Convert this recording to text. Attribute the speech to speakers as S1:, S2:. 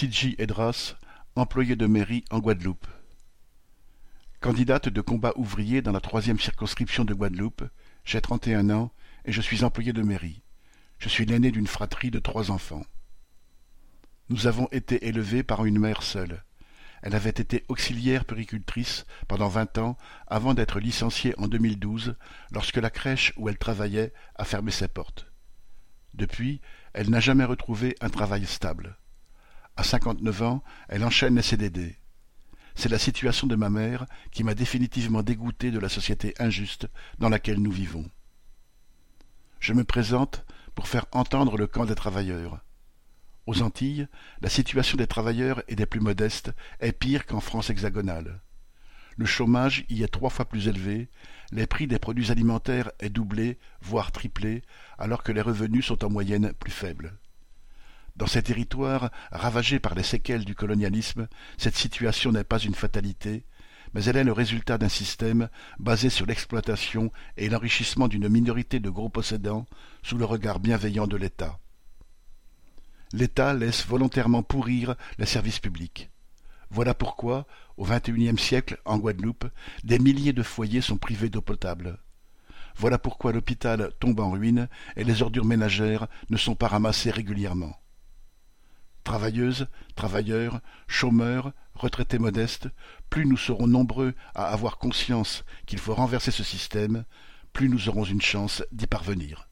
S1: Sidji Edras, employé de mairie en Guadeloupe. Candidate de combat ouvrier dans la troisième circonscription de Guadeloupe, j'ai trente et un ans et je suis employé de mairie. Je suis l'aîné d'une fratrie de trois enfants. Nous avons été élevés par une mère seule. Elle avait été auxiliaire puricultrice pendant vingt ans avant d'être licenciée en 2012 lorsque la crèche où elle travaillait a fermé ses portes. Depuis, elle n'a jamais retrouvé un travail stable. À cinquante-neuf ans, elle enchaîne les CDD. C'est la situation de ma mère qui m'a définitivement dégoûté de la société injuste dans laquelle nous vivons. Je me présente pour faire entendre le camp des travailleurs. Aux Antilles, la situation des travailleurs et des plus modestes est pire qu'en France hexagonale. Le chômage y est trois fois plus élevé, les prix des produits alimentaires est doublé, voire triplé, alors que les revenus sont en moyenne plus faibles. Dans ces territoires ravagés par les séquelles du colonialisme, cette situation n'est pas une fatalité, mais elle est le résultat d'un système basé sur l'exploitation et l'enrichissement d'une minorité de gros possédants sous le regard bienveillant de l'État. L'État laisse volontairement pourrir les services publics. Voilà pourquoi, au XXIe siècle, en Guadeloupe, des milliers de foyers sont privés d'eau potable. Voilà pourquoi l'hôpital tombe en ruine et les ordures ménagères ne sont pas ramassées régulièrement. Travailleuses, travailleurs, chômeurs, retraités modestes, plus nous serons nombreux à avoir conscience qu'il faut renverser ce système, plus nous aurons une chance d'y parvenir.